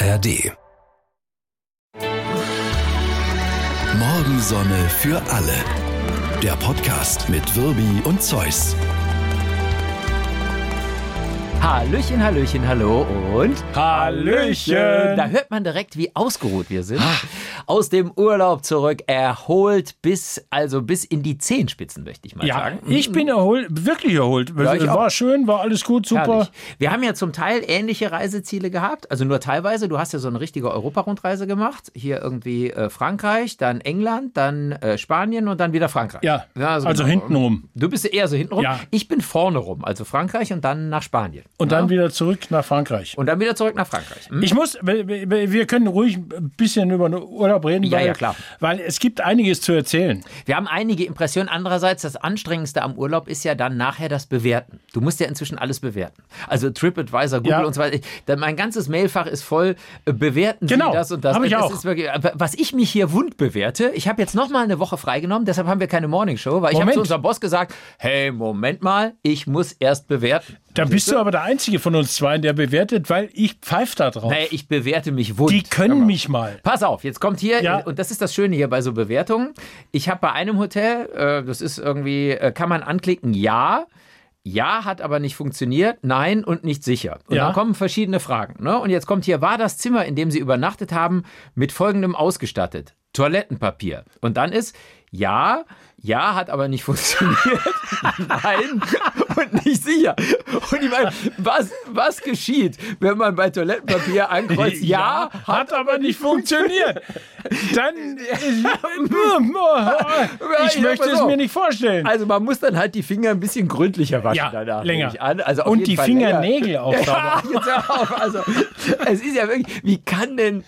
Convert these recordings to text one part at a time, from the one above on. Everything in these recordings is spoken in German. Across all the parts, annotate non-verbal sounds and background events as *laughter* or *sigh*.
ARD. Morgensonne für alle. Der Podcast mit Wirbi und Zeus. Hallöchen, Hallöchen, hallo und Hallöchen. Da hört man direkt, wie ausgeruht wir sind. Aus dem Urlaub zurück, erholt bis, also bis in die Zehenspitzen, möchte ich mal Ja, sagen. ich bin erholt, wirklich erholt. Ja, war auch. schön, war alles gut, super. Herrlich. Wir haben ja zum Teil ähnliche Reiseziele gehabt, also nur teilweise. Du hast ja so eine richtige Europarundreise gemacht. Hier irgendwie äh, Frankreich, dann England, dann äh, Spanien und dann wieder Frankreich. Ja, also genau. hintenrum. Du bist eher so hintenrum. Ja. Ich bin vorne rum, also Frankreich und dann nach Spanien. Und dann wieder zurück nach Frankreich. Und dann wieder zurück nach Frankreich. Hm? Ich muss, wir können ruhig ein bisschen über den Urlaub reden, Ja, weil, ja, klar. weil es gibt einiges zu erzählen. Wir haben einige Impressionen. Andererseits, das Anstrengendste am Urlaub ist ja dann nachher das Bewerten. Du musst ja inzwischen alles bewerten. Also TripAdvisor, Google Ja. und so weiter. Mein ganzes Mailfach ist voll, äh, bewerten Genau, Sie das und das. hab ich das auch. Ist wirklich, was ich mich hier wund bewerte, ich habe jetzt noch mal eine Woche freigenommen, deshalb haben wir keine Morningshow, weil ich habe Moment. zu unserem Boss gesagt, hey, Moment mal, ich muss erst bewerten. Da bist du aber der Einzige von uns zwei, der bewertet, weil ich pfeife da drauf. Nee, ich bewerte mich wund. Die können mich mal. Pass auf, jetzt kommt hier, Ja. und das ist das Schöne hier bei so Bewertungen. Ich habe bei einem Hotel, äh, das ist irgendwie, äh, kann man anklicken, ja. Ja, hat aber nicht funktioniert, nein und nicht sicher. Und Ja. dann kommen verschiedene Fragen. Ne? Und jetzt kommt hier, war das Zimmer, in dem Sie übernachtet haben, mit folgendem ausgestattet? Toilettenpapier. Und dann ist, ja, ja, hat aber nicht *laughs* funktioniert, nein und nicht sicher. Und ich meine, was, was geschieht, wenn man bei Toilettenpapier ankreuzt, ja, hat aber nicht funktioniert. Dann, *laughs* ich Ja, möchte es mir nicht vorstellen. Also man muss dann halt die Finger ein bisschen gründlicher waschen Ja, danach. länger. ich. Also Und die Fall Fingernägel länger. auch *laughs* Ja, *laughs* jetzt auf. Also es ist ja wirklich, wie kann denn,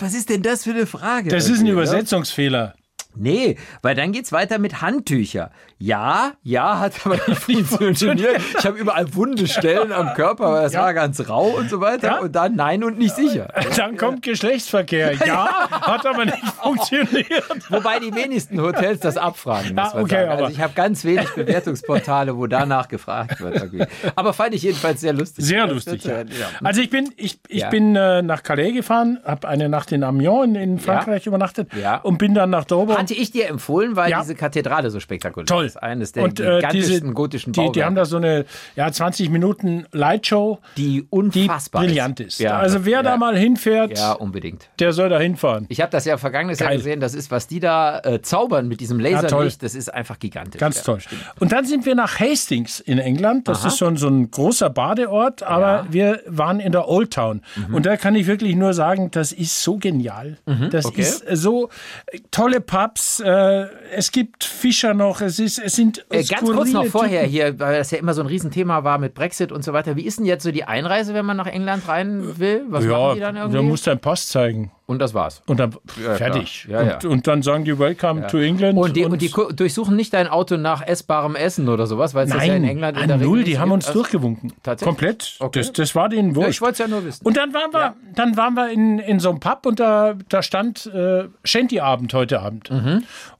was ist denn das für eine Frage? Das ist ein ne? Übersetzungsfehler. Nee, weil dann geht's weiter mit Handtücher. Ja, ja, hat aber nicht *laughs* funktioniert. Ich habe überall wunde Stellen am Körper, aber es Ja. war ganz rau und so weiter. Ja. Und dann nein und nicht sicher. *laughs* Dann kommt Geschlechtsverkehr. *laughs* Ja, hat aber nicht funktioniert. Wobei die wenigsten Hotels das abfragen, muss Ja, man okay, sagen. Also ich habe ganz wenig Bewertungsportale, wo danach gefragt wird. irgendwie. Aber fand ich jedenfalls sehr lustig. Sehr lustig. das- Ja. Also ich bin, ich, ich bin äh, nach Calais gefahren, habe eine Nacht in Amiens in, in Frankreich übernachtet und bin dann nach Dover. Hatte ich dir empfohlen, weil Ja. diese Kathedrale so spektakulär Toll. ist. Eines der und äh, gigantischsten diese, gotischen die, die Bauwerke, haben da so eine ja, 20 Minuten Lightshow, die die unfassbar brillant ist. Ja, also wer ja, da mal hinfährt, Ja, unbedingt. der soll da hinfahren. Ich habe das ja vergangenes Jahr Geil. gesehen. Das ist, was die da äh, zaubern mit diesem. Laserlicht, das ist einfach gigantisch. Ganz toll. Und dann sind wir nach Hastings in England. Das ist so ein, so ein großer Badeort, aber. Mhm. wir waren in der Old Town. Und da kann ich wirklich nur sagen, das ist so genial. Das okay. ist so äh, tolle Pubs. Äh, es gibt Fischer noch. Es, ist, es sind Äh, ganz kurz noch vorher Typen. hier, weil das ja immer so ein Riesenthema war mit Brexit und so weiter. Wie ist denn jetzt so die Einreise, wenn man nach England rein will? Was machen die dann Ja, irgendwie? du musst deinen Pass zeigen. Und das war's. Und dann Ja, fertig. Ja, ja. Und, und dann sagen die Welcome to England. Und die, und die durchsuchen nicht dein Auto nach essbarem Essen oder sowas, weil es das ja in England in der Regel null, nicht die haben uns Also- durchgewunken. Tatsächlich? Komplett. Okay. Das, das war denen wurscht. ich wollte es ja nur wissen. Und dann waren wir, dann waren wir in, in so einem Pub und da, da stand äh, Shanty-Abend heute Abend.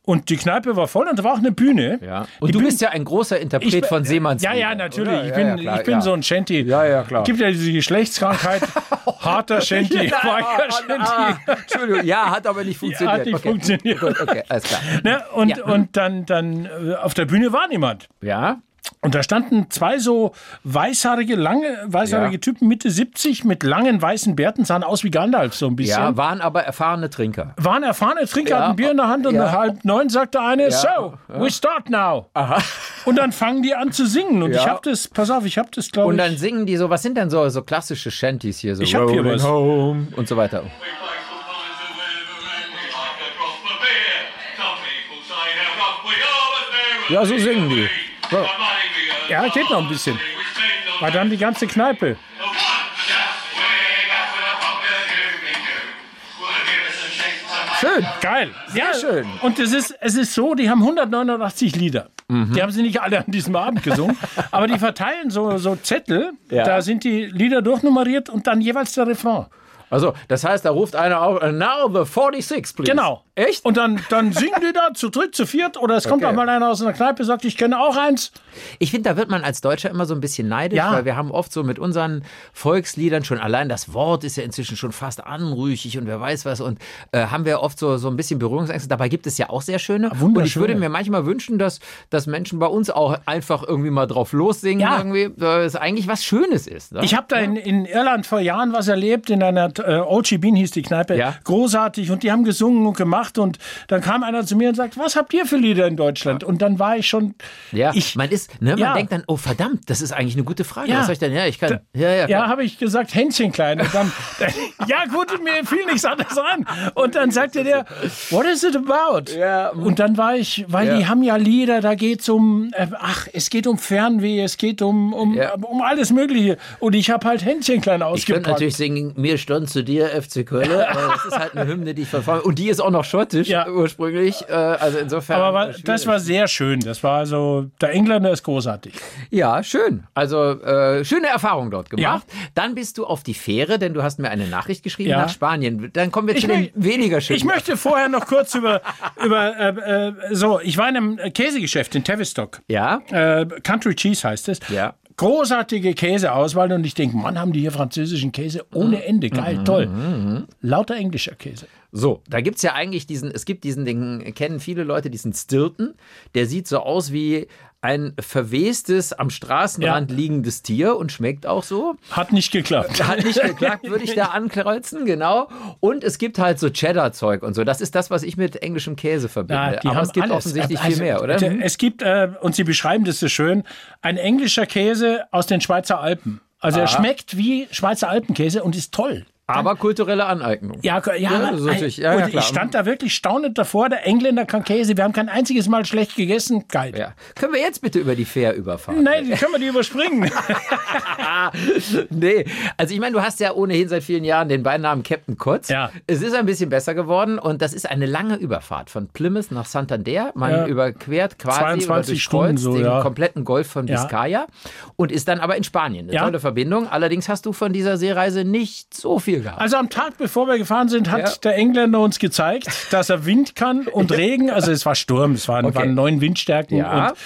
Und die Kneipe war voll und da war auch eine Bühne. Ja. Die Und du Bühne- bist ja ein großer Interpret von Seemanns. Ja, ja, natürlich. Oder? Ich Ja, bin, ja, klar, ich bin ja. so ein Shanty. Ja, ja, klar. Es gibt ja diese Geschlechtskrankheit. *laughs* Harter Shanty, weicher Ah, Shanty. Entschuldigung, ja, hat aber nicht funktioniert. hat nicht okay. funktioniert. Gut, okay, alles klar. Ne? Und, Ja. und dann, dann äh, auf der Bühne war niemand. Ja, Und da standen zwei so weißhaarige, lange, weißhaarige Ja. Typen, Mitte 70, mit langen weißen Bärten, sahen aus wie Gandalf so ein bisschen. ja, waren aber erfahrene Trinker. waren erfahrene Trinker, Ja. hatten Bier in der Hand und Ja. halb neun sagte eine, so, we start now. Und dann fangen die an zu singen. Und ich hab das, pass auf, ich hab das, glaube Und ich. dann singen die so, was sind denn so, so klassische Shanties hier? So Ich hab hier was. Home und so weiter. Ja, so singen die. So. Ja, geht noch ein bisschen. Weil dann die ganze Kneipe. Schön. Geil. ja, schön. Und es ist, es ist so, die haben 189 Lieder. Mhm. Die haben sie nicht alle an diesem Abend gesungen, *laughs* aber die verteilen so, so Zettel, Ja. da sind die Lieder durchnummeriert und dann jeweils der Refrain. Also, das heißt, da ruft einer auf, "And now the 46, please. Genau. Echt? Und dann, dann singen die da zu dritt, zu viert oder es kommt Okay. auch mal einer aus einer Kneipe, sagt, ich kenne auch eins. Ich finde, da wird man als Deutscher immer so ein bisschen neidisch, Ja. weil wir haben oft so mit unseren Volksliedern schon allein das Wort ist ja inzwischen schon fast anrüchig und wer weiß was und äh, haben wir oft so, so ein bisschen Berührungsängste. Dabei gibt es ja auch sehr schöne. Und ich würde mir manchmal wünschen, dass, dass Menschen bei uns auch einfach irgendwie mal drauf lossingen, Ja. irgendwie, weil es eigentlich was Schönes ist. Ne? Ich habe da in, in Irland vor Jahren was erlebt, in einer äh, OG Bean hieß die Kneipe. Ja. Großartig und die haben gesungen und gemacht und dann kam einer zu mir und sagt, was habt ihr für Lieder in Deutschland? Und dann war ich schon, ja, ich, man ist, ne, man Ja. denkt dann, oh verdammt, das ist eigentlich eine gute Frage. Ja. Was soll ich denn? Ja, ich kann. Ja, ja, ja, klar. habe ich gesagt, Händchen klein. Und dann, *laughs* ja gut, mir fiel nichts anderes an. Und dann sagte der, what is it about? Ja. Und dann war ich, weil Ja. die haben ja Lieder, da geht's um, äh, ach, es geht um Fernweh, es geht um, um, Ja. um alles Mögliche. Und ich habe halt Händchen klein Ich könnte ausgepackt. natürlich singen, mir stand zu dir, FC Köln. aber *laughs* das ist halt eine Hymne, die ich verfolge. Und die ist auch noch schottisch Ja. ursprünglich. Äh, also insofern. Aber war, das war sehr schön. Das war also, der Engländer ist großartig. Ja, schön. Also äh, schöne Erfahrung dort gemacht. Dann bist du auf die Fähre, denn du hast mir eine Nachricht geschrieben Ja. nach Spanien. Dann kommen wir Ich zu den weniger schönen. Ich möchte vorher noch kurz über, über äh, äh, so, ich war in einem Käsegeschäft in Tavistock. Ja. Äh, Country Cheese heißt es. Ja. Großartige Käseauswahl und ich denke, Mann, haben die hier französischen Käse ohne Ende. Geil, toll. Lauter englischer Käse. So, da gibt's ja eigentlich diesen, es gibt diesen, den kennen viele Leute, diesen Stilton. Der sieht so aus wie ein verwestes, am Straßenrand Ja. liegendes Tier und schmeckt auch so. Hat nicht geklappt. Hat nicht geklappt, würde ich da *laughs* ankreuzen, genau. Und es gibt halt so Cheddar-Zeug und so. Das ist das, was ich mit englischem Käse verbinde. Aber es gibt offensichtlich Also, viel mehr, oder? Es gibt, äh, und Sie beschreiben das so schön, ein englischer Käse aus den Schweizer Alpen. Also er schmeckt wie Schweizer Alpenkäse und ist toll. Aber kulturelle Aneignung. Ja, ja, das ist natürlich- ja, ja, ich stand da wirklich staunend davor. Der Engländer kann Käse. Wir haben kein einziges Mal schlecht gegessen. Geil. Ja. Können wir jetzt bitte über die Fähr überfahren? Nein, können wir die überspringen. *laughs* nee, also ich meine, du hast ja ohnehin seit vielen Jahren den Beinamen Captain Kotz. Ja. Es ist ein bisschen besser geworden und das ist eine lange Überfahrt von Plymouth nach Santander. Man Ja. überquert quasi 22 oder durchkreuzt Stunden so, den ja. kompletten Golf von Ja. Biscaya und ist dann aber in Spanien. Eine Ja. tolle Verbindung. Allerdings hast du von dieser Seereise nicht so viel gehabt. Also am Tag, bevor wir gefahren sind, hat Ja. der Engländer uns gezeigt, dass er Wind kann und *laughs* Regen. Also es war Sturm, es waren, Okay. waren neun Windstärken. Ja. Und,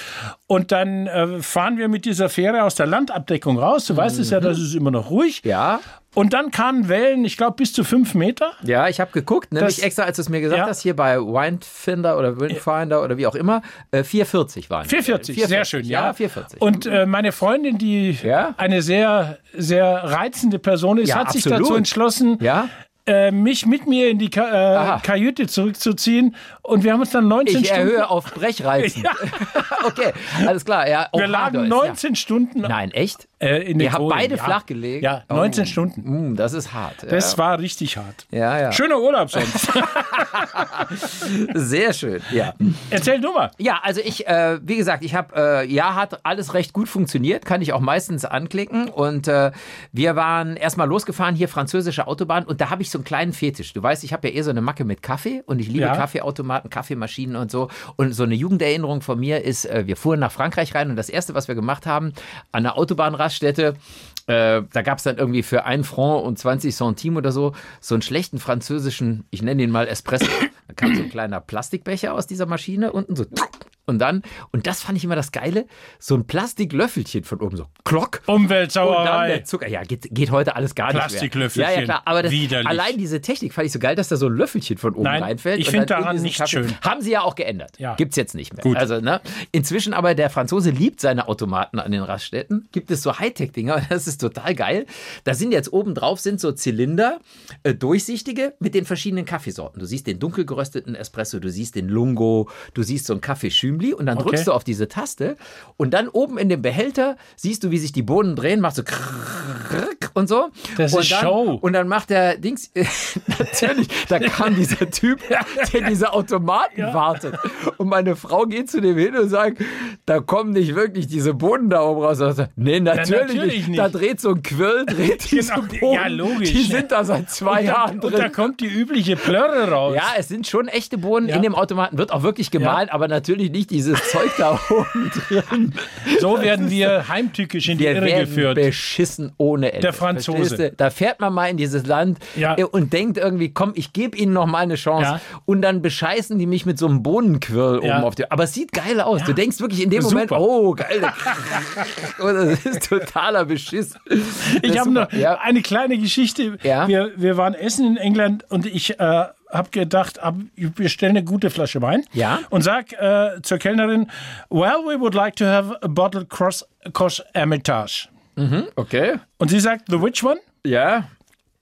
und dann äh, fahren wir mit dieser Fähre aus der Landabdeckung raus. Du weißt es ja, das ist immer noch ruhig. Mhm. ja, Und dann kamen Wellen, ich glaube, bis zu fünf Meter. ja, ich habe geguckt, nämlich Das- extra, als du es mir gesagt Ja. hast, hier bei Windfinder oder Windfinder oder wie auch immer, äh, 440 waren. die. 440, sehr schön, ja. Ja, 440. Und äh, meine Freundin, die Ja? eine sehr, sehr reizende Person ist, Ja, hat sich absolut. dazu entschlossen, ja? äh, mich mit mir in die Ka äh, Kajüte zurückzuziehen. Und wir haben uns dann 19 Ich Stunden. erhöhe auf *laughs* Brechreizen. *laughs* okay, alles klar. Ja, wir lagen hart, 19 Stunden Ja. Nein, echt? Äh, in Ihr habt beide ja. flach gelegt? Ja, 19 Oh. Stunden. Mm, das ist hart. Das ja. war richtig hart. ja, ja. Schöner Urlaub sonst. *laughs* *laughs* Sehr schön. Ja. Erzähl du mal. Ja, also ich, äh, wie gesagt, ich habe, äh, ja, hat alles recht gut funktioniert, kann ich auch meistens anklicken. Und äh, wir waren erstmal losgefahren, hier französische Autobahn, und da habe ich so einen kleinen Fetisch. Du weißt, ich habe ja eher so eine Macke mit Kaffee und ich liebe Ja. Kaffeeautomaten, Kaffeemaschinen und so. Und so eine Jugenderinnerung von mir ist, äh, wir fuhren nach Frankreich rein und das erste, was wir gemacht haben, an der Autobahnraststätte, äh, da gab es dann irgendwie für 1 Franc und 20 Centime oder so, so einen schlechten französischen, ich nenne ihn mal Espresso. Da kam so ein kleiner Plastikbecher aus dieser Maschine, unten so. Und dann, und das fand ich immer das Geile, so ein Plastiklöffelchen von oben, so Klock. Und dann der Zucker. Ja, geht, geht heute alles gar nicht mehr. Plastiklöffelchen. Ja, ja, klar. Aber das, allein diese Technik fand ich so geil, dass da so ein Löffelchen von oben Nein, reinfällt. ich finde daran nicht Kaffee- schön. Haben sie ja auch geändert. Ja. Gibt's jetzt nicht mehr. Gut. Also, ne? Inzwischen aber der Franzose liebt seine Automaten an den Raststätten. Gibt es so Hightech-Dinger. *laughs* Das ist total geil. Da sind jetzt oben drauf sind so Zylinder, äh, durchsichtige, mit den verschiedenen Kaffeesorten. Du siehst den dunkel gerösteten Espresso, du siehst den Lungo, du siehst so einen Kaffee Schümli und dann Okay. drückst du auf diese Taste und dann oben in dem Behälter siehst du, wie sich die Bohnen drehen, macht so krrrk und so. Das und ist dann, Show. Und dann macht der Dings, natürlich, da kam dieser Typ, der diese Automaten wartet. Und meine Frau geht zu dem hin und sagt, da kommen nicht wirklich diese Bohnen da oben raus. Sagt, nee, natürlich, natürlich nicht. Da dreht so ein Quirl, dreht diese Genau, Bohnen. ja, logisch. Die sind da seit zwei Und da, Jahren und da drin. kommt die übliche Plörre raus. Ja, es sind schon echte Bohnen Ja. in dem Automaten, wird auch wirklich gemahlen, aber natürlich nicht dieses Zeug da *laughs* oben drin. So werden wir heimtückisch in die Wir Irre werden geführt. beschissen ohne Ende. Der Franzose. Da fährt man mal in dieses Land Ja. äh, und denkt irgendwie, komm, ich gebe ihnen noch mal eine Chance. Ja. Und dann bescheißen die mich mit so einem Bohnenquirl Ja. oben auf dir. Aber es sieht geil aus. Du denkst wirklich in dem Moment, Super. oh, geil. Und *laughs* das ist totaler Beschiss. Ich habe noch eine kleine Geschichte. Wir, wir waren essen in England und ich äh, habe gedacht, ab, wir stellen eine gute Flasche Wein. Ja. Und sag äh, zur Kellnerin, well, we would like to have a bottle cross, cross Hermitage. Okay. Und sie sagt, the which one? Ja.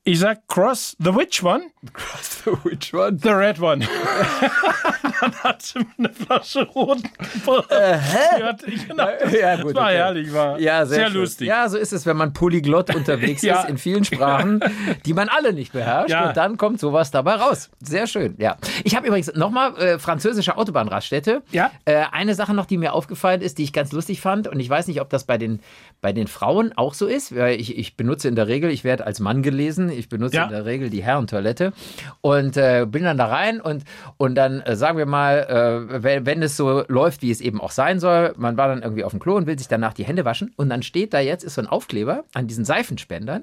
Ich sag, cross the which one? Cross the which one? The red one. *laughs* Dann hat sie eine Flasche roten gebracht. Sie hat, genau, Ja, gut, das war okay. herrlich, war Ja, sehr, sehr, lustig. Ja, so ist es, wenn man polyglott unterwegs *laughs* Ja. ist in vielen Sprachen, *laughs* die man alle nicht beherrscht. Ja. Und dann kommt sowas dabei raus. Sehr schön, ja. Ich habe übrigens nochmal äh, französische Autobahnraststätte. Ja. Äh, eine Sache noch, die mir aufgefallen ist, die ich ganz lustig fand. Und ich weiß nicht, ob das bei den, bei den Frauen auch so ist. Weil ich, ich benutze in der Regel, ich werde als Mann gelesen, ich benutze Ja. in der Regel die Herrentoilette und äh, bin dann da rein und, und dann äh, sagen wir mal, äh, wenn, wenn es so läuft, wie es eben auch sein soll, man war dann irgendwie auf dem Klo und will sich danach die Hände waschen und dann steht da jetzt, ist so ein Aufkleber an diesen Seifenspendern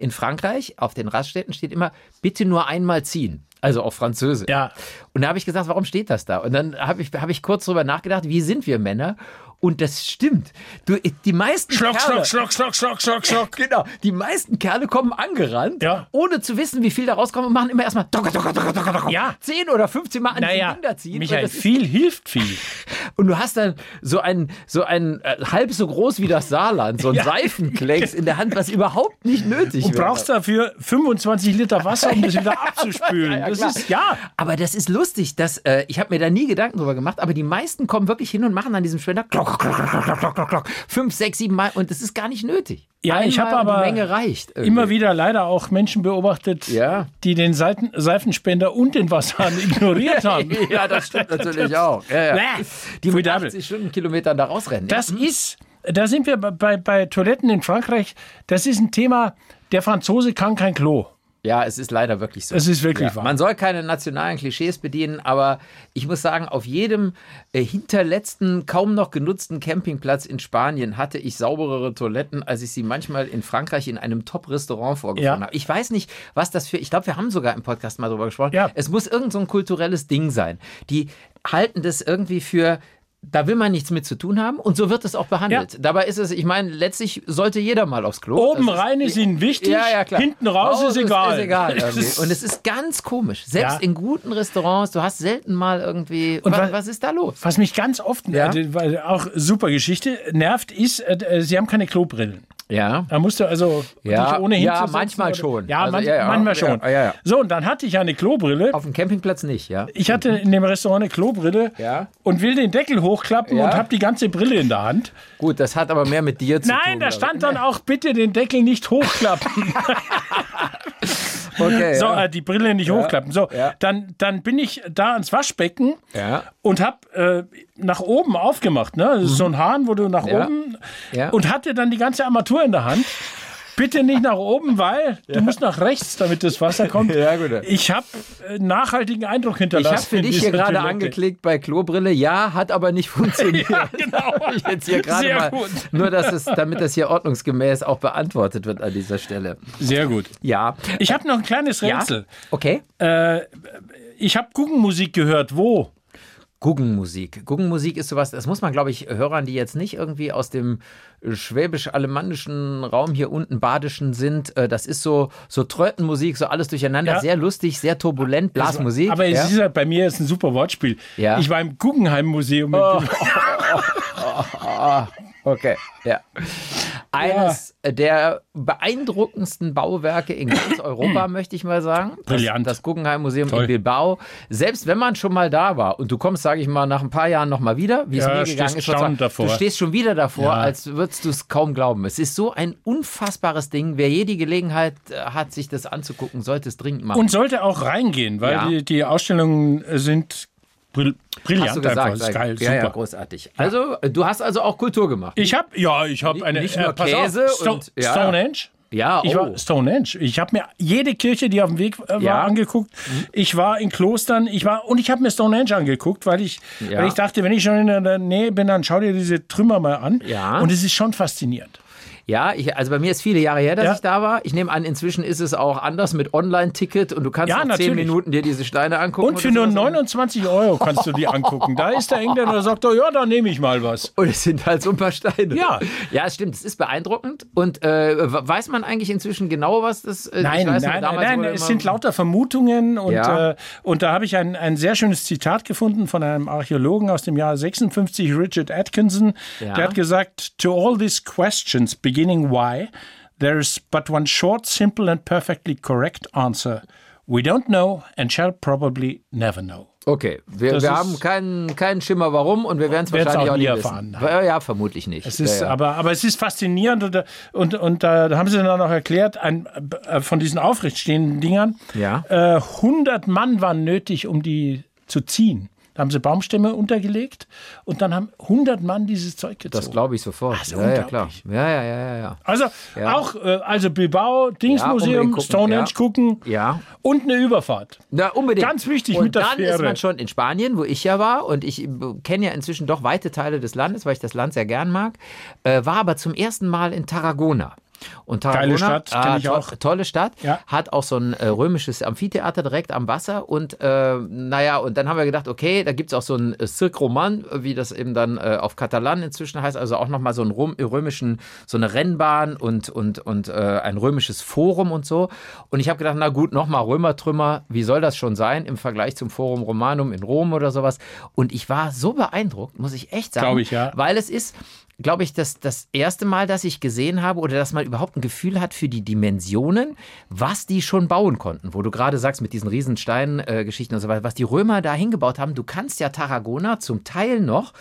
in Frankreich, auf den Raststätten steht immer, bitte nur einmal ziehen. Also auf Französisch. Ja. Und da habe ich gesagt, warum steht das da? Und dann habe ich, hab ich kurz drüber nachgedacht, wie sind wir Männer? Und das stimmt. Du, die meisten Schlock, Kerle, schlock, schlock, schlock, schlock, schlock, schlock. *laughs* Genau, die meisten Kerle kommen angerannt, Ja. ohne zu wissen, wie viel da rauskommt und machen immer erstmal docker, docker, docker, docker, docker. Ja. 10 oder 15 Mal an Naja, die Kinder ziehen. Michael, ist, viel hilft viel. *laughs* und du hast dann so ein, so ein äh, halb so groß wie das Saarland, so ein *laughs* Ja. Seifenklecks in der Hand, was überhaupt nicht nötig Und wäre. brauchst dafür 25 Liter Wasser, um das wieder *laughs* abzuspülen. Ja, ja, das ist, ja. Aber das ist lustig, dass, äh, ich habe mir da nie Gedanken drüber gemacht, aber die meisten kommen wirklich hin und machen an diesem Spender klock, klock, klock, klock, klock, klock, klock, fünf, sechs, sieben Mal und das ist gar nicht nötig. Ja, ich Einmal habe und aber Menge reicht. irgendwie. Immer wieder leider auch Menschen beobachtet, Ja. die den Seiten, Seifenspender und den Wasserhahn ignoriert *laughs* haben. ja, das stimmt natürlich auch. Ja, ja. Die mit Formidabel. 80 Stundenkilometern da rausrennen. Das ist, da sind wir bei- bei, bei Toiletten in Frankreich, das ist ein Thema, der Franzose kann kein Klo. Ja, es ist leider wirklich so. Es ist wirklich ja. wahr. Man soll keine nationalen Klischees bedienen, aber ich muss sagen, auf jedem äh, hinterletzten, kaum noch genutzten Campingplatz in Spanien hatte ich sauberere Toiletten, als ich sie manchmal in Frankreich in einem Top-Restaurant vorgefunden Ja. habe. Ich weiß nicht, was das für, ich glaube, wir haben sogar im Podcast mal drüber gesprochen. Ja. Es muss irgend so ein kulturelles Ding sein. Die halten das irgendwie für da will man nichts mit zu tun haben und so wird es auch behandelt. Ja. Dabei ist es, ich meine, letztlich sollte jeder mal aufs Klo. Oben Das ist- rein ist ihnen wichtig, ja, ja, klar. hinten raus ist egal. Ist egal *laughs* ist- Und es ist ganz komisch. Selbst in guten Restaurants, du hast selten mal irgendwie. Und was, was- ist da los? Was mich ganz oft, äh, auch super Geschichte, nervt, ist, äh, sie haben keine Klobrillen. Ja. Da musst du also Ja, dich ohne ja, manchmal oder- schon. Ja, Also, man, ja, ja, manchmal ja, schon. ja, ja. So, und dann hatte ich eine Klobrille. Auf dem Campingplatz nicht, ja. Ich hatte in dem Restaurant eine Klobrille Ja. und will den Deckel hochklappen Ja. und habe die ganze Brille in der Hand. Gut, das hat aber mehr mit dir zu tun. Nein, da stand dann auch bitte den Deckel nicht hochklappen. *laughs* *laughs* Okay, So, ja. äh, die Brille nicht hochklappen. So, Ja. dann, dann bin ich da ans Waschbecken Ja. und habe äh, nach oben aufgemacht. Ne? Das ist so ein Hahn, wo du nach Ja. oben Ja. und hatte dann die ganze Armatur in der Hand. Bitte nicht nach oben, weil du musst nach rechts, damit das Wasser kommt. Ja, gut. Ich habe äh, nachhaltigen Eindruck Ich hinterlassen. habe für dich hier gerade Toilette. angeklickt bei Klobrille. Ja, hat aber nicht *laughs* funktioniert. Ja, genau. Ich jetzt hier gerade Sehr mal. gut. Nur, dass es, damit das hier ordnungsgemäß auch beantwortet wird an dieser Stelle. Sehr gut. Ja. Ich habe noch ein kleines Ja. Rätsel. Okay. Äh, ich habe Guggenmusik gehört. Wo? Guggenmusik. Guggenmusik ist sowas, das muss man, glaube ich, Hörern, die jetzt nicht irgendwie aus dem schwäbisch-alemannischen Raum hier unten, badischen sind, äh, das ist so, so Trötenmusik, so alles durcheinander, Ja. sehr lustig, sehr turbulent, Blasmusik. Aber es ja. ist bei mir ist ein super Wortspiel. Ja. Ich war im Guggenheim-Museum. in Oh. *laughs* Okay, ja. Eines der beeindruckendsten Bauwerke in ganz *clears throat* Europa, möchte ich mal sagen. Das, Brillant. Das Guggenheim Museum Toll. in Bilbao. Selbst wenn man schon mal da war und du kommst, sage ich mal, nach ein paar Jahren noch mal wieder, wie es Ja, mir gegangen ist, sozusagen, davor. du stehst schon wieder davor, Ja. als würdest du es kaum glauben. Es ist so ein unfassbares Ding. Wer je die Gelegenheit äh, hat, sich das anzugucken, sollte es dringend machen. Und sollte auch reingehen, weil Ja. die, die Ausstellungen sind brill brillant einfach. Das ist geil, ja, super. ja, großartig. Also, äh, du hast also auch Kultur gemacht. Ich habe, ja, ich habe eine nicht nur pass Käse auf, Sto und- ja. Stonehenge. Ja, Ich oh. war Stonehenge. Ich habe mir jede Kirche, die auf dem Weg äh, war, Ja. angeguckt. Ich war in Klostern. Ich war und ich habe mir Stonehenge angeguckt, weil ich, Ja. weil ich dachte, wenn ich schon in der Nähe bin, dann schau dir diese Trümmer mal an. Ja. Und es ist schon faszinierend. Ja, ich, also bei mir ist viele Jahre her, dass Ja. ich da war. Ich nehme an, inzwischen ist es auch anders mit Online-Ticket und du kannst Ja, nach zehn. Minuten dir diese Steine angucken. Und für nur sowas. 29 Euro kannst du die angucken. Da ist der Engländer, der sagt, oh, ja, da nehme ich mal was. *laughs* Und es sind halt so ein paar Steine. Ja. Ja, es stimmt. Es ist beeindruckend. Und äh, weiß man eigentlich inzwischen genau, was das äh, Nein, weiß nein, nein, wurde es sind lauter Vermutungen und, Ja. äh, und da habe ich ein, ein sehr schönes Zitat gefunden von einem Archäologen aus dem Jahr 56, Richard Atkinson. Ja. Der hat gesagt, to all these questions beginning why, there is but one short, simple and perfectly correct answer. We don't know and shall probably never know. Okay, wir, wir haben keinen, keinen Schimmer warum und wir werden es wahrscheinlich auch auch nie erfahren. wissen. Ja, vermutlich nicht. Es ist, ja, ja. Aber, aber es ist faszinierend und, und, und da haben sie dann auch erklärt, ein, äh, von diesen aufrechtstehenden Dingern, Ja. äh, 100 Mann waren nötig, um die zu ziehen. Da haben sie Baumstämme untergelegt und dann haben 100 Mann dieses Zeug gezogen. das glaube ich sofort. ist ja, ja, klar. Ja, ja, ja, ja, ja. also Ja. auch äh, also Bilbao, Dingsmuseum, gucken, Stonehenge ja. gucken Ja. und eine Überfahrt. Na, unbedingt. Ganz wichtig und mit der dann ist man schon in Spanien, wo ich ja war und ich äh, kenne ja inzwischen doch weite Teile des Landes, weil ich das Land sehr gern mag, äh, war aber zum ersten Mal in Tarragona. Und Tarragona, Geile Stadt, ah, ich auch. tolle Stadt, Ja. hat auch so ein äh, römisches Amphitheater direkt am Wasser und äh, naja, und dann haben wir gedacht, okay, da gibt es auch so ein äh, Cirque Roman, wie das eben dann äh, auf Katalan inzwischen heißt, also auch nochmal so einen römischen, so eine Rennbahn und, und, und äh, ein römisches Forum und so. Und ich habe gedacht, na gut, nochmal Römertrümmer, wie soll das schon sein im Vergleich zum Forum Romanum in Rom oder sowas? Und ich war so beeindruckt, muss ich echt sagen. Glaube ich, ja. Weil es ist, glaube ich, das, das erste Mal, dass ich gesehen habe oder dass man überhaupt ein Gefühl hat für die Dimensionen, was die schon bauen konnten. Wo du gerade sagst, mit diesen riesen Steingeschichten und so weiter, was die Römer da hingebaut haben. Du kannst ja Tarragona zum Teil noch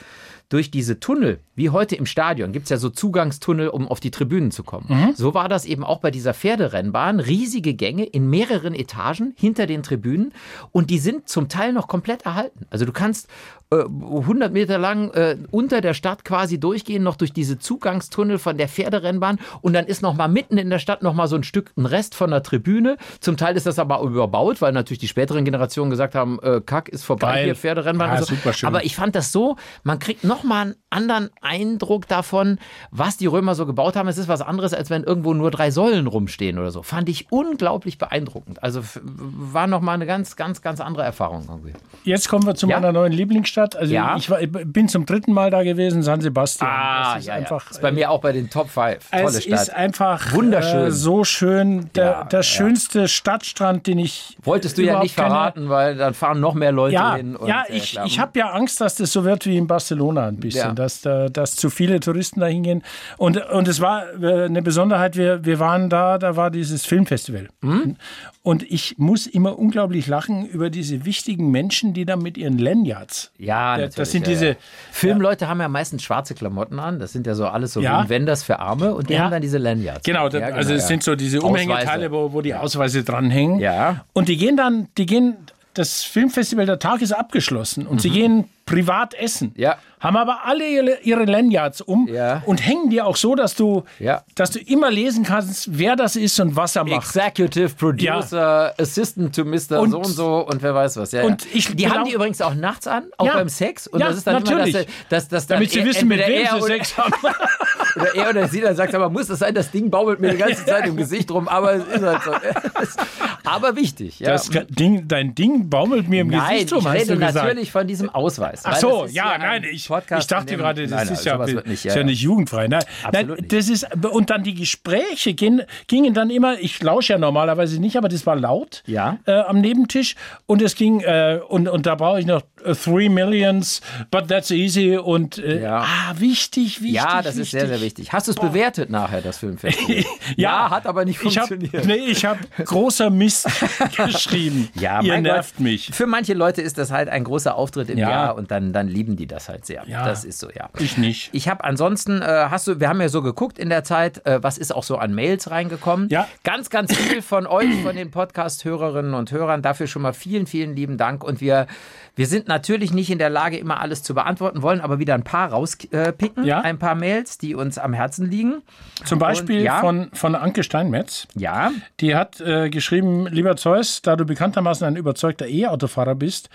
durch diese Tunnel, wie heute im Stadion, gibt es ja so Zugangstunnel, um auf die Tribünen zu kommen. Mhm. So war das eben auch bei dieser Pferderennbahn. Riesige Gänge in mehreren Etagen hinter den Tribünen und die sind zum Teil noch komplett erhalten. Also du kannst äh, 100 Meter lang äh, unter der Stadt quasi durchgehen, noch durch diese Zugangstunnel von der Pferderennbahn und dann ist noch mal mitten in der Stadt noch mal so ein Stück, ein Rest von der Tribüne. Zum Teil ist das aber überbaut, weil natürlich die späteren Generationen gesagt haben, äh, Kack ist vorbei Geil. hier, Pferderennbahn. Ja, so. super schön. Aber ich fand das so, man kriegt noch mal einen anderen Eindruck davon, was die Römer so gebaut haben. Es ist was anderes, als wenn irgendwo nur drei Säulen rumstehen oder so. Fand ich unglaublich beeindruckend. Also war noch mal eine ganz, ganz, ganz andere Erfahrung irgendwie. Jetzt kommen wir zu Ja. meiner neuen Lieblingsstadt. Also Ja. ich, war, bin zum dritten Mal da gewesen, San Sebastian. Ah, das ist ja, einfach ja. Ist bei mir auch bei den Top 5. Tolle es Stadt. ist einfach Wunderschön. Äh, so schön. Der, Ja, der schönste Stadtstrand, den ich. Wolltest du ja nicht verraten, weil dann fahren noch mehr Leute hin. und, ja äh, ich, klar. ich habe ja Angst, dass das so wird wie in Barcelona ein bisschen, dass, da, dass zu viele Touristen da hingehen. Und, und es war äh, eine Besonderheit, wir, wir waren da, da war dieses Filmfestival. Hm? Und ich muss immer unglaublich lachen über diese wichtigen Menschen, die da mit ihren Lanyards. Ja, Das natürlich, sind ja, diese- ja. Filmleute haben ja meistens schwarze Klamotten an. Das sind ja so alles so Ja. Wenders für Arme und die haben dann diese Lanyards. Genau, da, Ja, also es sind so diese. Umhängeteile, wo, wo die Ausweise dranhängen. Ja. Und die gehen dann, die gehen, das Filmfestival, der Tag ist abgeschlossen und sie gehen privat essen. Ja. Haben aber alle ihre, ihre Lanyards um Ja. und hängen dir auch so, dass du, Ja. dass du immer lesen kannst, wer das ist und was er macht. Executive Producer, Assistant to Mr. Und- so und so und wer weiß was. Ja, und ich die haben die übrigens auch nachts an, auch beim Sex. Und das ist dann natürlich. immer, dass, dass, dass Damit sie er- wissen, mit wem sie oder, Sex haben. *laughs* oder er oder sie dann sagt, aber muss das sein, das Ding baumelt mir die ganze *laughs* Zeit im Gesicht rum, aber es ist halt so. *laughs* aber wichtig. Ja. Das Ding, dein Ding baumelt mir im Nein, Gesicht rum, ich rede natürlich von diesem Ausweis. Ach so, ja, ein nein, ich, Podcast, ich dachte dem- gerade, das Nein, nein, ist, ja, sowas wird nicht, ist ja nicht jugendfrei. Nein, Absolut nein nicht. das ist, und dann die Gespräche gingen, gingen dann immer, ich lausche ja normalerweise nicht, aber das war laut Ja. äh, am Nebentisch und es ging, äh, und, und da brauche ich noch Three Millions, but that's easy und äh, Ja. ah, wichtig, wichtig. Ja, das ist sehr, sehr wichtig. Hast du es bewertet nachher, das Filmfestival? *laughs* ja, hat aber nicht ich hab, funktioniert. nee, ich habe großer Mist *laughs* geschrieben. Ja, Ihr nervt Gott. mich. Für manche Leute ist das halt ein großer Auftritt im Ja. Jahr und dann, dann lieben die das halt sehr. Ja. Das ist so, ja. Ich nicht. Ich habe ansonsten, äh, hast du, wir haben ja so geguckt in der Zeit, äh, was ist auch so an Mails reingekommen. Ja. Ganz, ganz viel von euch, von den Podcast-Hörerinnen und Hörern. Dafür schon mal vielen, vielen lieben Dank. Und wir, wir sind natürlich nicht in der Lage, immer alles zu beantworten, wollen aber wieder ein paar rauspicken. Ja. Ein paar Mails, die uns am Herzen liegen. Zum Beispiel Und, ja. von, von Anke Steinmetz. Ja. Die hat äh, geschrieben, lieber Zeus, da du bekanntermaßen ein überzeugter E-Autofahrer bist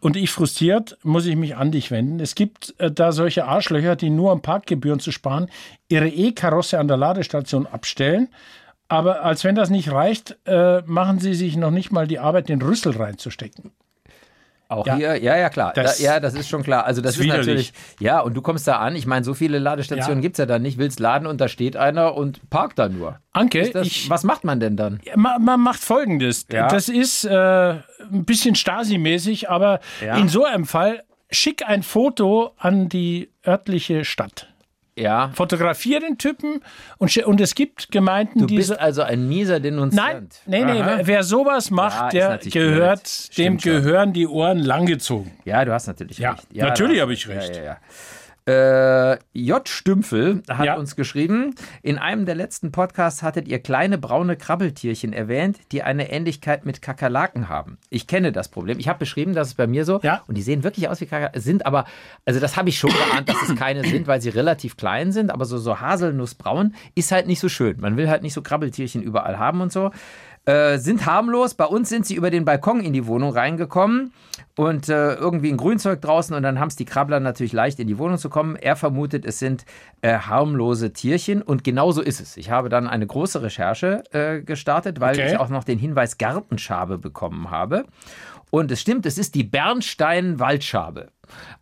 und ich frustriert, muss ich mich an dich wenden. Es gibt äh, da solche Arschlöcher, die nur um Parkgebühren zu sparen, ihre E-Karosse an der Ladestation abstellen. Aber als wenn das nicht reicht, äh, machen sie sich noch nicht mal die Arbeit, den Rüssel reinzustecken. Auch Ja. hier, ja, ja, klar. Das da, ja, das ist schon klar. Also, das ist natürlich, ja, und du kommst da an. Ich meine, so viele Ladestationen Ja. gibt's ja dann nicht. Willst laden und da steht einer und parkt da nur. Anke, das, ich, was macht man denn dann? man, man macht Folgendes. Ja. Das ist äh, ein bisschen Stasi-mäßig, aber in so einem Fall schick ein Foto an die örtliche Stadt. Ja. Fotografier den Typen und, und es gibt Gemeinden, Du die bist so- also ein mieser Denunziant. Nein, nee, nee, Aha. wer- sowas Ja, macht, ist der natürlich gehört, dem gehören die Ohren langgezogen. Ja, du hast natürlich Ja, recht. natürlich da- habe ich recht. Ja, ja, ja. Äh, J. Stümpfel hat Ja. uns geschrieben, in einem der letzten Podcasts hattet ihr kleine braune Krabbeltierchen erwähnt, die eine Ähnlichkeit mit Kakerlaken haben. Ich kenne das Problem. Ich habe beschrieben, dass es bei mir so, Ja. und die sehen wirklich aus wie Kakerlaken, sind aber, also das habe ich schon geahnt, dass es keine sind, weil sie relativ klein sind, aber so, so haselnussbraun ist halt nicht so schön. Man will halt nicht so Krabbeltierchen überall haben und so. Äh, sind harmlos. Bei uns sind sie über den Balkon in die Wohnung reingekommen und äh, irgendwie ein Grünzeug draußen und dann haben es die Krabbler natürlich leicht in die Wohnung zu kommen. Er vermutet, es sind äh, harmlose Tierchen und genau so ist es. Ich habe dann eine große Recherche äh, gestartet, weil Okay. ich auch noch den Hinweis Gartenschabe bekommen habe. Und es stimmt, es ist die Bernstein-Waldschabe.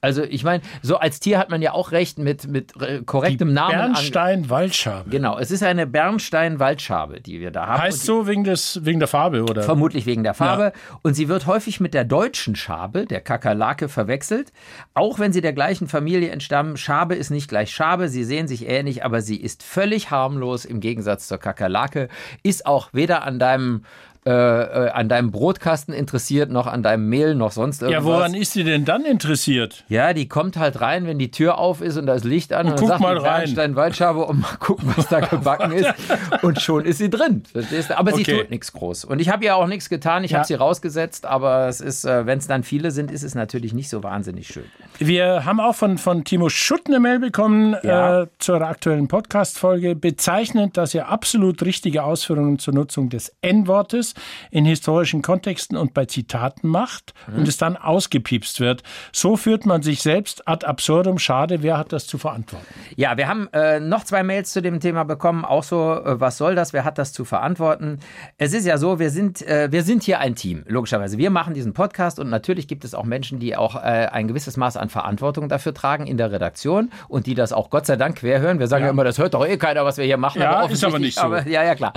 Also ich meine, so als Tier hat man ja auch recht mit, mit äh, korrektem Namen. an- Bernstein-Waldschabe. Genau, es ist eine Bernstein-Waldschabe, die wir da haben. Heißt so wegen, des, wegen der Farbe, oder? Vermutlich wegen der Farbe. Und sie wird häufig mit der deutschen Schabe, der Kakerlake, verwechselt. Auch wenn sie der gleichen Familie entstammen. Schabe ist nicht gleich Schabe. Sie sehen sich ähnlich, aber sie ist völlig harmlos im Gegensatz zur Kakerlake. Ist auch weder an deinem, äh, äh, an deinem Brotkasten interessiert, noch an deinem Mehl, noch sonst irgendwas. ja, woran ist sie denn dann interessiert? Ja, die kommt halt rein, wenn die Tür auf ist und da ist Licht an und, dann guckt sagt mal rein. Bernstein-Waldschabe und mal gucken, was da *laughs* gebacken ist. Und schon ist sie drin. Verstehst du? Aber sie Okay. tut nichts groß. Und ich habe ihr auch nichts getan. Ich Ja. habe sie rausgesetzt, aber es ist, äh, wenn es dann viele sind, ist es natürlich nicht so wahnsinnig schön. Wir haben auch von, von Timo Schutt eine Mail bekommen Ja. äh, zur aktuellen Podcast-Folge. Bezeichnend, dass er absolut richtige Ausführungen zur Nutzung des N-Wortes in historischen Kontexten und bei Zitaten macht Mhm. und es dann ausgepiepst wird. So führt man sich selbst ad absurdum. Schade, wer hat das zu verantworten? Ja, wir haben äh, noch zwei Mails zu dem Thema bekommen. Auch so, äh, was soll das? Wer hat das zu verantworten? Es ist ja so, wir sind, äh, wir sind hier ein Team, logischerweise. Wir machen diesen Podcast und natürlich gibt es auch Menschen, die auch äh, ein gewisses Maß an Verantwortung dafür tragen in der Redaktion und die das auch Gott sei Dank quer hören. Wir sagen ja, immer, das hört doch eh keiner, was wir hier machen. Ja, ist aber nicht so. Aber, ja, ja, klar.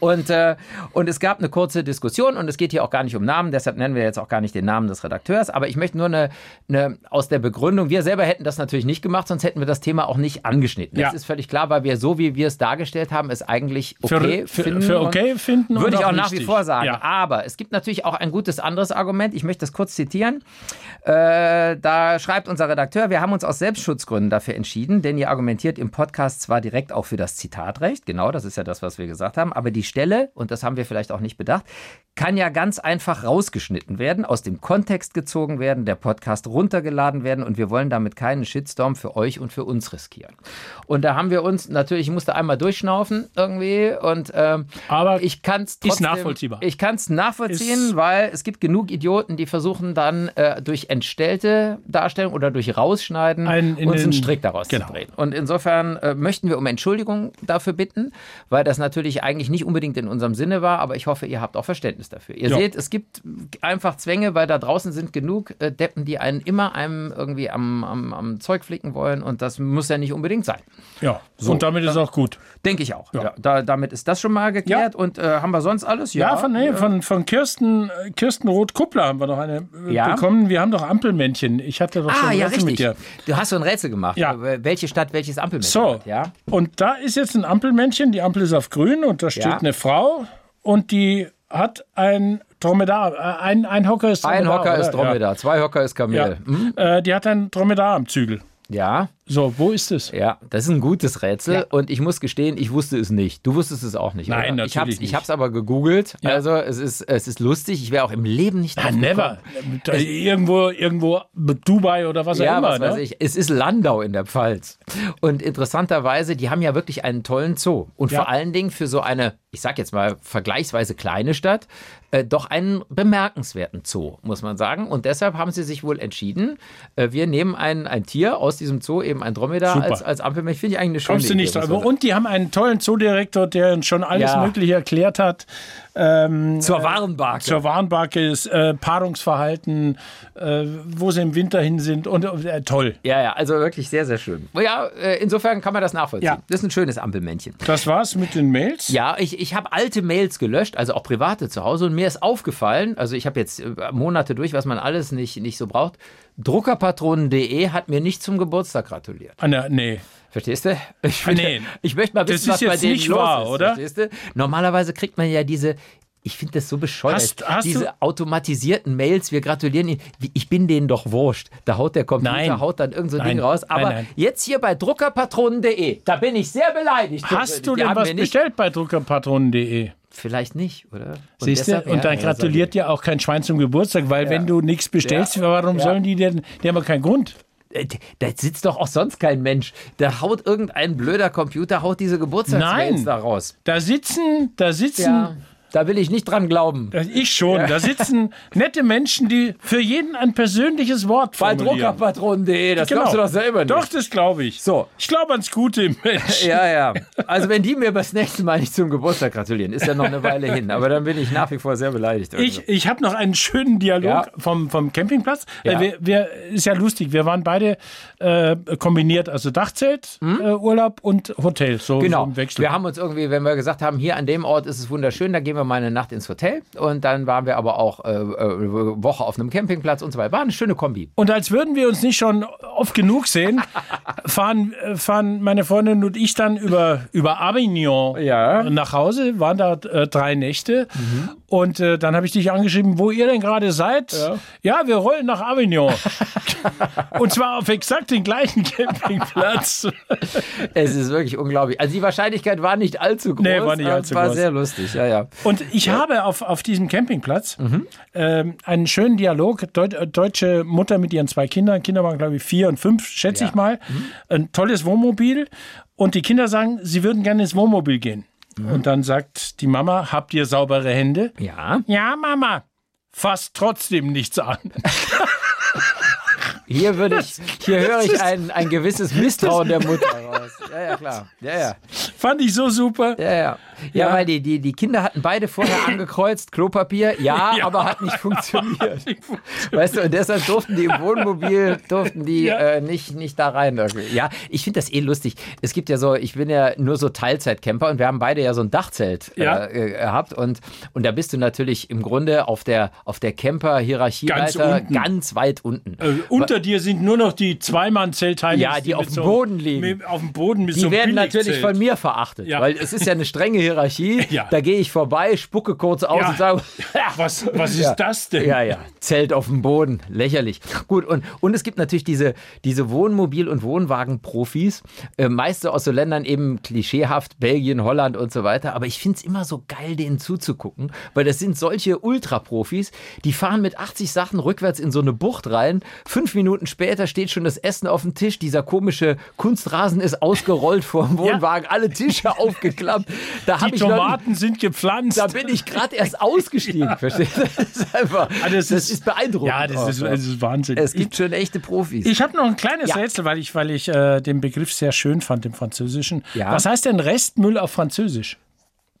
Und, äh, und es gab eine kurze Diskussion und es geht hier auch gar nicht um Namen, deshalb nennen wir jetzt auch gar nicht den Namen des Redakteurs, aber ich möchte nur eine, eine aus der Begründung, wir selber hätten das natürlich nicht gemacht, sonst hätten wir das Thema auch nicht angeschnitten. Ja. Das ist völlig klar, weil wir so, wie wir es dargestellt haben, es eigentlich okay für, finden. für okay finden und würde ich auch nach wie vor sagen. Ja. Aber es gibt natürlich auch ein gutes anderes Argument. Ich möchte das kurz zitieren. Äh, da schreibt unser Redakteur, wir haben uns aus Selbstschutzgründen dafür entschieden, denn ihr argumentiert im Podcast zwar direkt auch für das Zitatrecht, genau, das ist ja das, was wir gesagt haben, aber die Stelle, und das haben wir vielleicht auch nicht bedacht, kann ja ganz einfach rausgeschnitten werden, aus dem Kontext gezogen werden, der Podcast runtergeladen werden und wir wollen damit keinen Shitstorm für euch und für uns riskieren. Und da haben wir uns natürlich, ich musste einmal durchschnaufen irgendwie und ähm, Aber ich kann es ist nachvollziehbar. Ich kann es nachvollziehen, Ist- weil es gibt genug Idioten, die versuchen dann äh, durch entstellte Darstellung oder durch Rausschneiden Ein- in uns einen Strick daraus Genau. zu drehen. Und insofern äh, möchten wir um Entschuldigung dafür bitten, weil das natürlich eigentlich nicht unbedingt in unserem Sinne war, aber ich hoffe, ihr habt auch Verständnis dafür. Ihr Ja. seht, es gibt einfach Zwänge, weil da draußen sind genug äh, Deppen, die einen immer einem irgendwie am, am, am Zeug flicken wollen und das muss ja nicht unbedingt sein. Ja, und damit ist auch gut. Denke ich auch. Ja. Ja. da, damit ist das schon mal geklärt. Und äh, haben wir sonst alles? Ja, von, nee, von, von Kirsten, äh, Kirsten Roth-Kuppler haben wir noch eine äh, Ja. bekommen. Wir haben doch Ampelmännchen. Ich hatte doch so Ah, ein ja, Rätsel mit dir. Du hast so ein Rätsel gemacht. Ja. Äh, Welche Stadt, welches Ampelmännchen So, hat, ja? und da ist jetzt ein Ampelmännchen. Die Ampel ist auf grün und da steht Ja. eine Frau und die hat ein Dromedar, äh, ein, ein Hocker ist Dromedar. Ein Hocker oder? ist Dromedar, zwei Hocker ist Ja. Kamel. Ja. Äh, die hat ein Dromedar am Zügel. Ja, So, wo ist es? ja, das ist ein gutes Rätsel Ja. und ich muss gestehen, ich wusste es nicht. Du wusstest es auch nicht. Nein, oder? Ich natürlich hab's, nicht. Ich habe es aber gegoogelt. Ja. Also es ist, es ist lustig. Ich wäre auch im Leben nicht Ah, drauf never. Da- Irgendwo, irgendwo Dubai oder was auch Ja, immer. was weiß ne? ich. Es ist Landau in der Pfalz. Und interessanterweise, die haben ja wirklich einen tollen Zoo. Und vor allen Dingen für so eine, ich sag jetzt mal, vergleichsweise kleine Stadt, äh, doch einen bemerkenswerten Zoo, muss man sagen. Und deshalb haben sie sich wohl entschieden, äh, wir nehmen ein, ein Tier aus diesem Zoo, eben ein Dromedar Super. als, als Ampelmilch. Finde ich eigentlich eine schöne Kommst du nicht Idee. Und die haben einen tollen Zoodirektor, der uns schon alles Ja. Mögliche erklärt hat. Ähm, Zur Warenbarke. zur Warnbarke, ist, äh, Paarungsverhalten, äh, wo sie im Winter hin sind und äh, toll. Ja, ja, also wirklich sehr, sehr schön. Ja, äh, insofern kann man das nachvollziehen. Ja. Das ist ein schönes Ampelmännchen. Das war's mit den Mails. Ja, ich, ich habe alte Mails gelöscht, also auch private zu Hause. Und mir ist aufgefallen, also ich habe jetzt äh, Monate durch, was man alles nicht, nicht so braucht. Druckerpatronen.de hat mir nicht zum Geburtstag gratuliert. Ah, na, nee. Verstehst du? Ich, Ah, nee. ich möchte mal wissen, was bei denen los wahr, ist. oder? Verstehst du? Normalerweise kriegt man ja diese. Ich finde das so bescheuert. Hast- hast diese du- automatisierten Mails, wir gratulieren Ihnen. Ich bin denen doch wurscht. Da haut der Computer, Nein. haut dann irgend so ein Nein. Ding raus. Aber Nein, jetzt hier bei druckerpatronen.de, da bin ich sehr beleidigt. Hast du denn was bestellt bei druckerpatronen.de? Vielleicht nicht, oder? Und Siehst du? Und ja, dann ja, gratuliert dir auch kein Schwein zum Geburtstag, weil wenn du nichts bestellst, Ja. warum Ja. sollen die denn? Die haben ja keinen Grund. Äh, Da sitzt doch auch sonst kein Mensch. Da haut irgendein blöder Computer, haut diese Geburtstagsmails Nein. da raus. Da sitzen, da sitzen Ja, da will ich nicht dran glauben. Ich schon. Da sitzen nette Menschen, die für jeden ein persönliches Wort Bei formulieren. druckerpatronen.de, das glaubst du doch selber nicht. Genau. Doch, das glaube ich. So. Ich glaube ans Gute im Menschen. Ja, ja. Also wenn die mir das nächste Mal nicht zum Geburtstag gratulieren, ist ja noch eine Weile hin. Aber dann bin ich nach wie vor sehr beleidigt. Also. Ich, ich habe noch einen schönen Dialog Ja. vom, vom Campingplatz. Ja. Äh, wir, wir, ist ja lustig, wir waren beide äh, kombiniert, also Dachzelt, äh, Urlaub und Hotel, so, so Hm? Genau. im Wechsel. Wir haben uns irgendwie, wenn wir gesagt haben, hier an dem Ort ist es wunderschön, da gehen wir mal eine Nacht ins Hotel. Und dann waren wir aber auch äh, äh, Woche auf einem Campingplatz und so weiter. War eine schöne Kombi. Und als würden wir uns nicht schon oft genug sehen, *laughs* fahren, äh, fahren meine Freundin und ich dann über, über Avignon Ja. nach Hause, waren da äh, drei Nächte. Und äh, dann habe ich dich angeschrieben, wo ihr denn gerade seid. Ja. wir rollen nach Avignon. *laughs* und zwar auf exakt den gleichen Campingplatz. *laughs* Es ist wirklich unglaublich. Also die Wahrscheinlichkeit war nicht allzu groß. Nee, war nicht allzu es war groß. sehr lustig, ja, ja. Und ich habe auf, auf diesem Campingplatz ähm, einen schönen Dialog. Deut äh, deutsche Mutter mit ihren zwei Kindern. Kinder waren, glaube ich, vier und fünf, schätze Ja. ich mal. Ein tolles Wohnmobil. Und die Kinder sagen, sie würden gerne ins Wohnmobil gehen. Und dann sagt die Mama, habt ihr saubere Hände? Ja, Ja, Mama. Fasst trotzdem nichts an. *laughs* hier würde ich, hier höre ich ein, ein gewisses Misstrauen der Mutter raus. Ja, ja, klar. Ja, ja. Fand ich so super. Ja, ja. Ja, Ja. weil die, die, die Kinder hatten beide vorher *laughs* angekreuzt, Klopapier, ja, *laughs* Ja. aber *laughs* hat nicht funktioniert. Weißt du, und deshalb durften die im Wohnmobil, durften die Ja. äh, nicht, nicht da rein. Ja, ich finde das eh lustig. Es gibt ja so, ich bin ja nur so Teilzeitcamper und wir haben beide ja so ein Dachzelt äh, äh, gehabt und, und da bist du natürlich im Grunde auf der, auf der Camper-Hierarchieleiter Ganz ganz weit unten. Äh, unter dir sind nur noch die Zweimann-Zeltteile. Ja, die auf mit dem Boden liegen. Mit, auf dem Boden mit Die so werden natürlich von mir verachtet, weil es ist ja eine strenge Hierarchie. *laughs* Ja. Da gehe ich vorbei, spucke kurz aus Ja. und sage, *laughs* Was, was ist Ja. das denn? Ja, ja. Zelt auf dem Boden. Lächerlich. Gut, und, und es gibt natürlich diese, diese Wohnmobil- und Wohnwagen-Profis, äh, meist so aus so Ländern eben klischeehaft, Belgien, Holland und so weiter. Aber ich finde es immer so geil, denen zuzugucken, weil das sind solche Ultra-Profis, die fahren mit 80 Sachen rückwärts in so eine Bucht rein. Fünf Minuten später steht schon das Essen auf dem Tisch. Dieser komische Kunstrasen ist ausgerollt vor dem Wohnwagen, alle Tische *laughs* aufgeklappt. Da Die ich noch, Tomaten sind gepflanzt. da bin ich gerade erst ausgestiegen, *laughs* verstehst du? Das ist einfach, Ah, das, ist, beeindruckend. Ja, das ist, auch, das ist Wahnsinn. Es gibt schon echte Profis. ich habe noch ein kleines Ja. Rätsel, weil ich, weil ich äh, den Begriff sehr schön fand im Französischen. Ja. Was heißt denn Restmüll auf Französisch?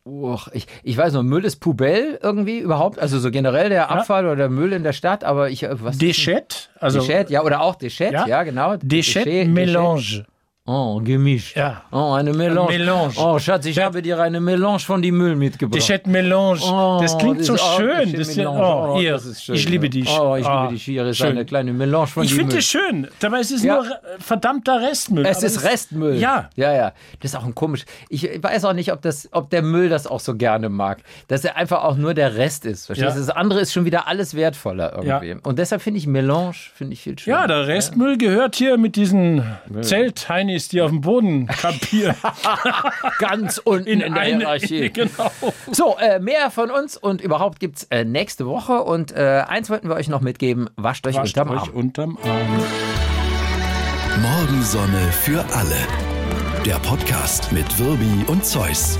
Och, ich, ich weiß noch, Müll ist Poubelle irgendwie überhaupt, also so generell der Abfall oder der Müll in der Stadt, aber ich, äh, was? Déchet, also Déchet, ja, oder auch Déchet, ja, Ja. genau. Déchet Déchet, Mélange. Oh, gemischt. Ja. Oh, eine Melange. Eine Melange. Oh, Schatz, ich habe dir eine Melange von die Müll mitgebracht. Die Chat Melange. Oh, das klingt so das ist auch schön. Das, Melange. oh, Oh, hier. das ist schön, ich liebe die. Oh, ich Ah, liebe die Schiere. ist schön. eine kleine Melange von Ich finde es schön. Dabei ist es Ja. nur verdammter Restmüll. Es ist Restmüll. Ja. Ja, ja. Das ist auch ein komisch. Ich weiß auch nicht, ob, das, ob der Müll das auch so gerne mag. Dass er einfach auch nur der Rest ist. Verstehst du? Ja. Das andere ist schon wieder alles wertvoller irgendwie. Ja. Und deshalb finde ich Melange finde ich viel schöner. Ja, der Restmüll gehört hier mit diesen Zeltheinis, die auf dem Boden kampieren. *laughs* Ganz unten in, der eine- Hierarchie. *laughs* Genau. So, äh, mehr von uns und überhaupt gibt es äh, nächste Woche. Und äh, eins wollten wir euch noch mitgeben: wascht euch Wascht unterm euch Arm. unterm Arm. Morgensonne für alle. Der Podcast mit Wirbi und Zeus.